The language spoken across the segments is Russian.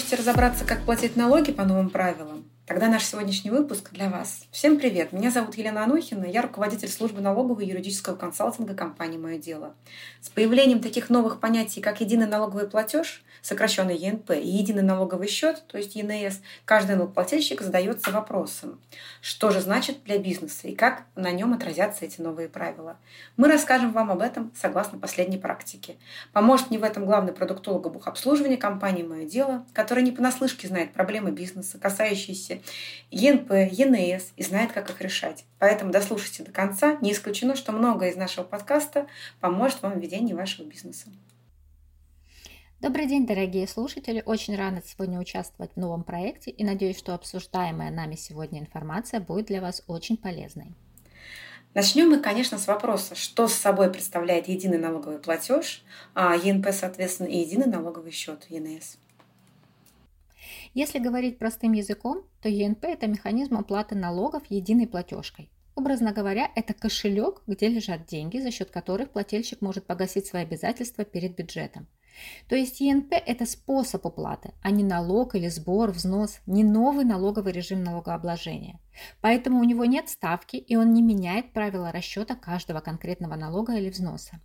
можете разобраться, как платить налоги по новым правилам, Тогда наш сегодняшний выпуск для вас. Всем привет! Меня зовут Елена Анохина, я руководитель службы налогового и юридического консалтинга компании «Мое дело». С появлением таких новых понятий, как единый налоговый платеж, сокращенный ЕНП, и единый налоговый счет, то есть ЕНС, каждый налогоплательщик задается вопросом, что же значит для бизнеса и как на нем отразятся эти новые правила. Мы расскажем вам об этом согласно последней практике. Поможет мне в этом главный продуктолог бухобслуживания компании «Мое дело», который не понаслышке знает проблемы бизнеса, касающиеся ЕНП, ЕНС и знает, как их решать. Поэтому дослушайте до конца. Не исключено, что многое из нашего подкаста поможет вам в ведении вашего бизнеса. Добрый день, дорогие слушатели! Очень рада сегодня участвовать в новом проекте и надеюсь, что обсуждаемая нами сегодня информация будет для вас очень полезной. Начнем мы, конечно, с вопроса, что с собой представляет единый налоговый платеж, а ЕНП, соответственно, и единый налоговый счет ЕНС. Если говорить простым языком, то ЕНП – это механизм оплаты налогов единой платежкой. Образно говоря, это кошелек, где лежат деньги, за счет которых плательщик может погасить свои обязательства перед бюджетом. То есть ЕНП – это способ уплаты, а не налог или сбор, взнос, не новый налоговый режим налогообложения. Поэтому у него нет ставки, и он не меняет правила расчета каждого конкретного налога или взноса.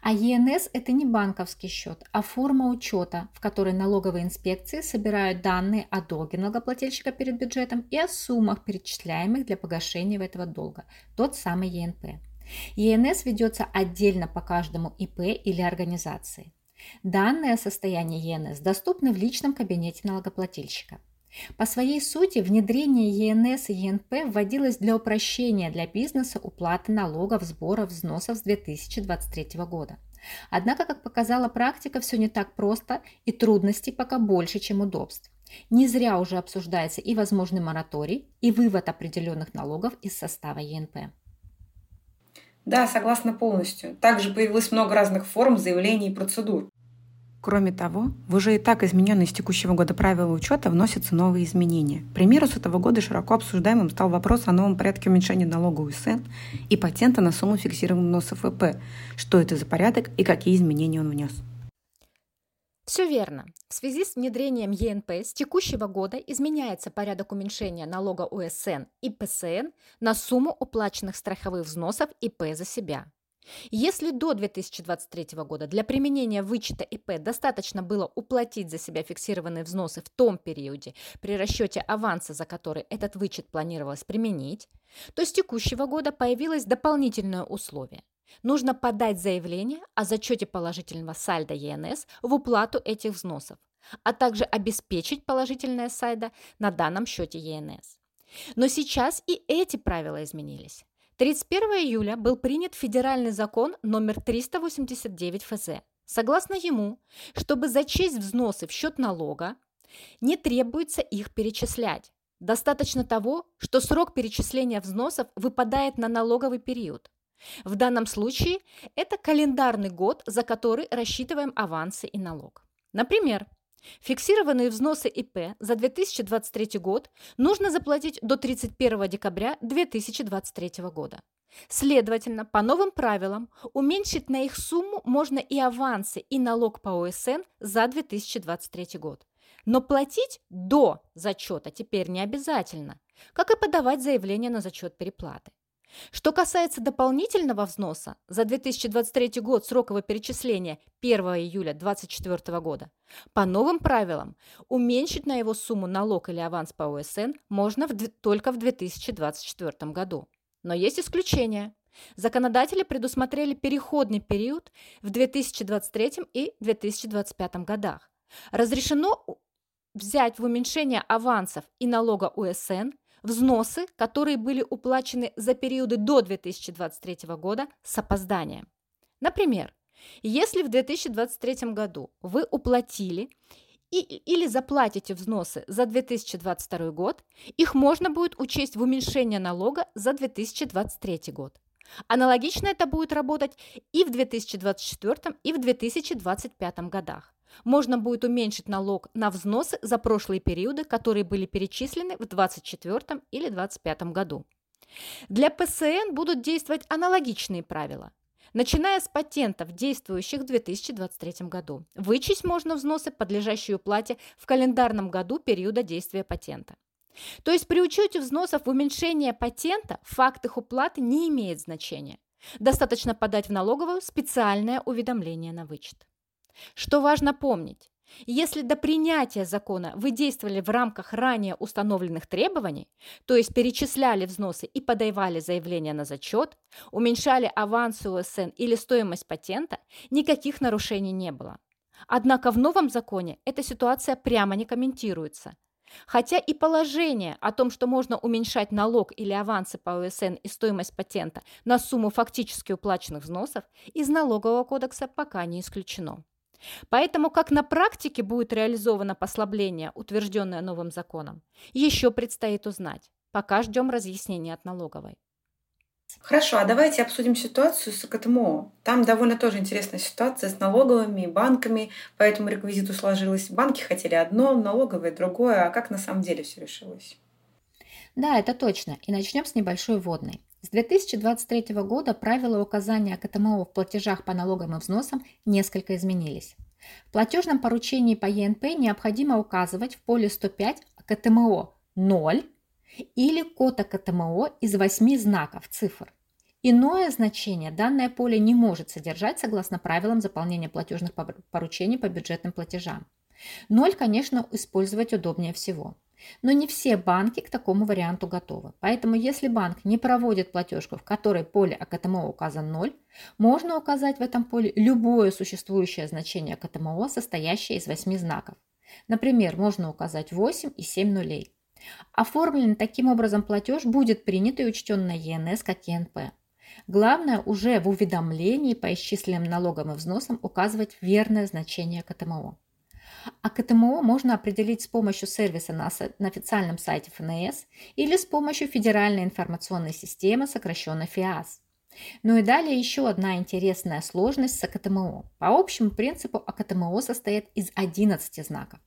А ЕНС – это не банковский счет, а форма учета, в которой налоговые инспекции собирают данные о долге налогоплательщика перед бюджетом и о суммах, перечисляемых для погашения этого долга, тот самый ЕНП. ЕНС ведется отдельно по каждому ИП или организации. Данные о состоянии ЕНС доступны в личном кабинете налогоплательщика. По своей сути, внедрение ЕНС и ЕНП вводилось для упрощения для бизнеса уплаты налогов, сборов, взносов с 2023 года. Однако, как показала практика, все не так просто и трудностей пока больше, чем удобств. Не зря уже обсуждается и возможный мораторий, и вывод определенных налогов из состава ЕНП. Да, согласна полностью. Также появилось много разных форм заявлений и процедур. Кроме того, в уже и так измененные с текущего года правила учета вносятся новые изменения. К примеру, с этого года широко обсуждаемым стал вопрос о новом порядке уменьшения налога УСН и патента на сумму фиксированного вноса ФП. Что это за порядок и какие изменения он внес? Все верно. В связи с внедрением ЕНП с текущего года изменяется порядок уменьшения налога УСН и ПСН на сумму уплаченных страховых взносов ИП за себя. Если до 2023 года для применения вычета ИП достаточно было уплатить за себя фиксированные взносы в том периоде при расчете аванса, за который этот вычет планировалось применить, то с текущего года появилось дополнительное условие. Нужно подать заявление о зачете положительного сальда ЕНС в уплату этих взносов, а также обеспечить положительное сальдо на данном счете ЕНС. Но сейчас и эти правила изменились. 31 июля был принят федеральный закон номер 389 ФЗ. Согласно ему, чтобы зачесть взносы в счет налога, не требуется их перечислять. Достаточно того, что срок перечисления взносов выпадает на налоговый период. В данном случае это календарный год, за который рассчитываем авансы и налог. Например, Фиксированные взносы ИП за 2023 год нужно заплатить до 31 декабря 2023 года. Следовательно, по новым правилам уменьшить на их сумму можно и авансы, и налог по ОСН за 2023 год. Но платить до зачета теперь не обязательно, как и подавать заявление на зачет переплаты. Что касается дополнительного взноса за 2023 год срокового перечисления 1 июля 2024 года, по новым правилам уменьшить на его сумму налог или аванс по ОСН можно в, только в 2024 году. Но есть исключения. Законодатели предусмотрели переходный период в 2023 и 2025 годах. Разрешено взять в уменьшение авансов и налога УСН взносы, которые были уплачены за периоды до 2023 года с опозданием. Например, если в 2023 году вы уплатили и, или заплатите взносы за 2022 год, их можно будет учесть в уменьшение налога за 2023 год. Аналогично это будет работать и в 2024 и в 2025 годах можно будет уменьшить налог на взносы за прошлые периоды, которые были перечислены в 2024 или 2025 году. Для ПСН будут действовать аналогичные правила. начиная с патентов, действующих в 2023 году. Вычесть можно взносы, подлежащие уплате в календарном году периода действия патента. То есть при учете взносов в уменьшение патента факт их уплаты не имеет значения. Достаточно подать в налоговую специальное уведомление на вычет. Что важно помнить? Если до принятия закона вы действовали в рамках ранее установленных требований, то есть перечисляли взносы и подавали заявление на зачет, уменьшали аванс УСН или стоимость патента, никаких нарушений не было. Однако в новом законе эта ситуация прямо не комментируется. Хотя и положение о том, что можно уменьшать налог или авансы по УСН и стоимость патента на сумму фактически уплаченных взносов, из налогового кодекса пока не исключено. Поэтому как на практике будет реализовано послабление, утвержденное новым законом, еще предстоит узнать. Пока ждем разъяснения от налоговой. Хорошо, а давайте обсудим ситуацию с КТМО. Там довольно тоже интересная ситуация с налоговыми и банками, по этому реквизиту сложилось. Банки хотели одно, налоговые другое, а как на самом деле все решилось? Да, это точно. И начнем с небольшой вводной. С 2023 года правила указания КТМО в платежах по налогам и взносам несколько изменились. В платежном поручении по ЕНП необходимо указывать в поле 105 КТМО 0 или код КТМО из 8 знаков цифр. Иное значение данное поле не может содержать согласно правилам заполнения платежных поручений по бюджетным платежам. Ноль, конечно, использовать удобнее всего. Но не все банки к такому варианту готовы. Поэтому если банк не проводит платежку, в которой поле АКТМО указан 0, можно указать в этом поле любое существующее значение АКТМО, состоящее из 8 знаков. Например, можно указать 8 и 7 нулей. Оформленный таким образом платеж будет принят и учтен на ЕНС как ЕНП. Главное уже в уведомлении по исчисленным налогам и взносам указывать верное значение КТМО. А КТМО можно определить с помощью сервиса на, на официальном сайте ФНС или с помощью Федеральной информационной системы, сокращенно ФИАС. Ну и далее еще одна интересная сложность с АКТМО. По общему принципу АКТМО состоит из 11 знаков.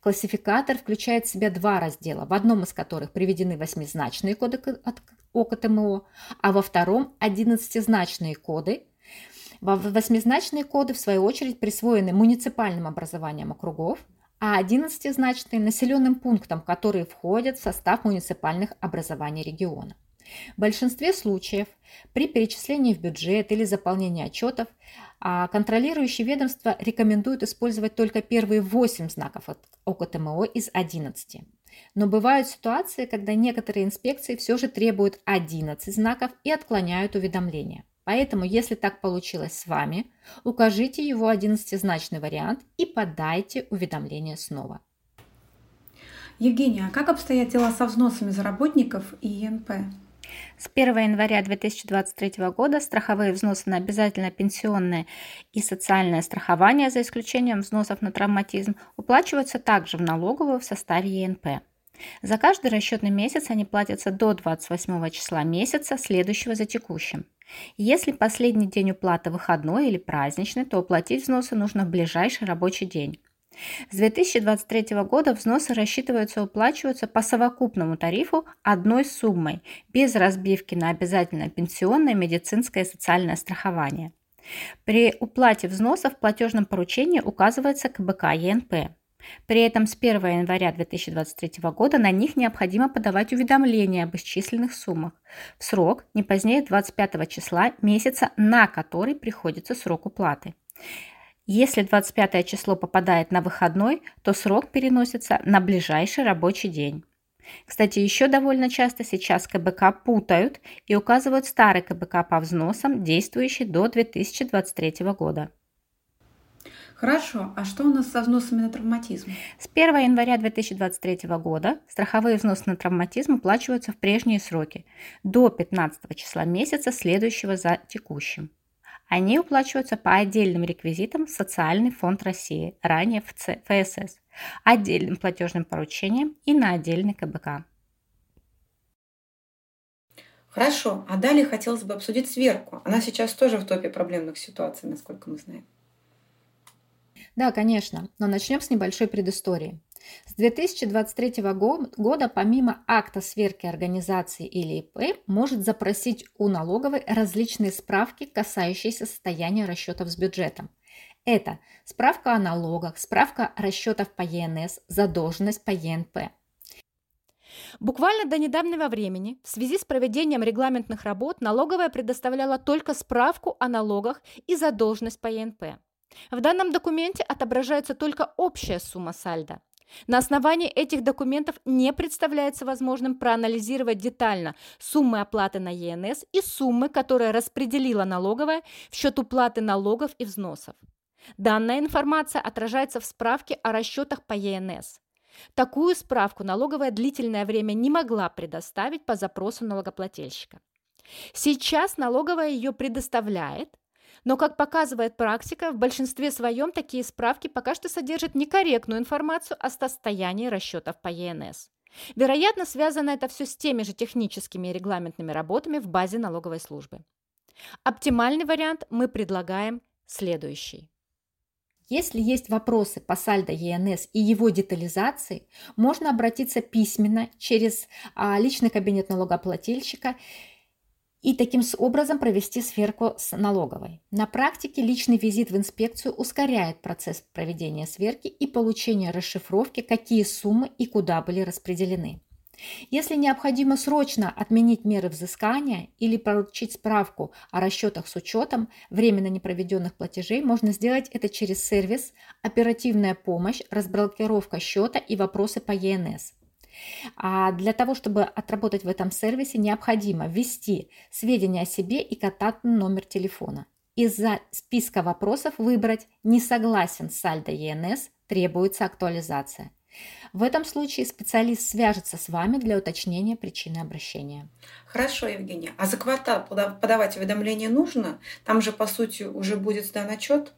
Классификатор включает в себя два раздела, в одном из которых приведены восьмизначные коды от ОКТМО, а во втором – одиннадцатизначные коды, Восьмизначные коды, в свою очередь, присвоены муниципальным образованиям округов, а одиннадцатизначные – населенным пунктам, которые входят в состав муниципальных образований региона. В большинстве случаев при перечислении в бюджет или заполнении отчетов а контролирующие ведомства рекомендуют использовать только первые 8 знаков от ОКТМО из 11. Но бывают ситуации, когда некоторые инспекции все же требуют 11 знаков и отклоняют уведомления. Поэтому, если так получилось с вами, укажите его 11-значный вариант и подайте уведомление снова. Евгения, а как обстоят дела со взносами за работников и ЕНП? С 1 января 2023 года страховые взносы на обязательное пенсионное и социальное страхование, за исключением взносов на травматизм, уплачиваются также в налоговую в составе ЕНП. За каждый расчетный месяц они платятся до 28 числа месяца, следующего за текущим. Если последний день уплаты выходной или праздничный, то уплатить взносы нужно в ближайший рабочий день. С 2023 года взносы рассчитываются и уплачиваются по совокупному тарифу одной суммой, без разбивки на обязательное пенсионное, медицинское и социальное страхование. При уплате взносов в платежном поручении указывается КБК ЕНП. При этом с 1 января 2023 года на них необходимо подавать уведомления об исчисленных суммах в срок не позднее 25 числа месяца, на который приходится срок уплаты. Если 25 число попадает на выходной, то срок переносится на ближайший рабочий день. Кстати, еще довольно часто сейчас КБК путают и указывают старый КБК по взносам, действующий до 2023 года. Хорошо. А что у нас со взносами на травматизм? С 1 января 2023 года страховые взносы на травматизм уплачиваются в прежние сроки до 15 числа месяца, следующего за текущим. Они уплачиваются по отдельным реквизитам в Социальный фонд России, ранее в ФСС, отдельным платежным поручением и на отдельный КБК. Хорошо, а далее хотелось бы обсудить сверку. Она сейчас тоже в топе проблемных ситуаций, насколько мы знаем. Да, конечно, но начнем с небольшой предыстории. С 2023 года помимо акта сверки организации или ИП может запросить у налоговой различные справки, касающиеся состояния расчетов с бюджетом. Это справка о налогах, справка расчетов по ЕНС, задолженность по ЕНП. Буквально до недавнего времени в связи с проведением регламентных работ налоговая предоставляла только справку о налогах и задолженность по ЕНП. В данном документе отображается только общая сумма сальда. На основании этих документов не представляется возможным проанализировать детально суммы оплаты на ЕНС и суммы, которые распределила налоговая в счет уплаты налогов и взносов. Данная информация отражается в справке о расчетах по ЕНС. Такую справку налоговая длительное время не могла предоставить по запросу налогоплательщика. Сейчас налоговая ее предоставляет, но, как показывает практика, в большинстве своем такие справки пока что содержат некорректную информацию о состоянии расчетов по ЕНС. Вероятно, связано это все с теми же техническими и регламентными работами в базе налоговой службы. Оптимальный вариант мы предлагаем следующий. Если есть вопросы по сальдо ЕНС и его детализации, можно обратиться письменно через а, личный кабинет налогоплательщика и таким образом провести сверку с налоговой. На практике личный визит в инспекцию ускоряет процесс проведения сверки и получения расшифровки, какие суммы и куда были распределены. Если необходимо срочно отменить меры взыскания или поручить справку о расчетах с учетом временно непроведенных платежей, можно сделать это через сервис «Оперативная помощь», «Разблокировка счета» и «Вопросы по ЕНС». А для того, чтобы отработать в этом сервисе, необходимо ввести сведения о себе и контактный номер телефона. Из-за списка вопросов выбрать «Не согласен с сальдо ЕНС», требуется актуализация. В этом случае специалист свяжется с вами для уточнения причины обращения. Хорошо, Евгения. А за квартал подавать уведомление нужно? Там же, по сути, уже будет сдан отчет?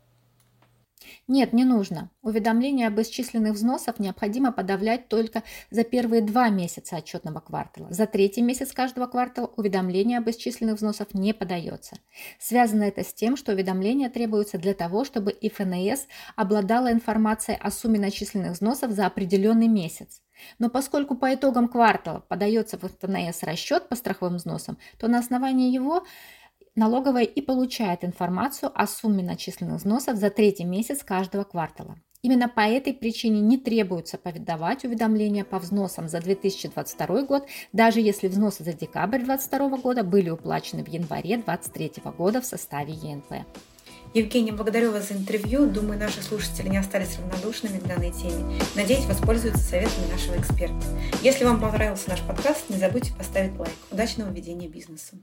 Нет, не нужно. Уведомление об исчисленных взносах необходимо подавлять только за первые два месяца отчетного квартала. За третий месяц каждого квартала уведомление об исчисленных взносах не подается. Связано это с тем, что уведомление требуется для того, чтобы ИФНС обладала информацией о сумме начисленных взносов за определенный месяц. Но поскольку по итогам квартала подается в ФНС расчет по страховым взносам, то на основании его налоговая и получает информацию о сумме начисленных взносов за третий месяц каждого квартала. Именно по этой причине не требуется повидавать уведомления по взносам за 2022 год, даже если взносы за декабрь 2022 года были уплачены в январе 2023 года в составе ЕНП. Евгений, благодарю вас за интервью. Думаю, наши слушатели не остались равнодушными к данной теме. Надеюсь, воспользуются советами нашего эксперта. Если вам понравился наш подкаст, не забудьте поставить лайк. Удачного ведения бизнеса!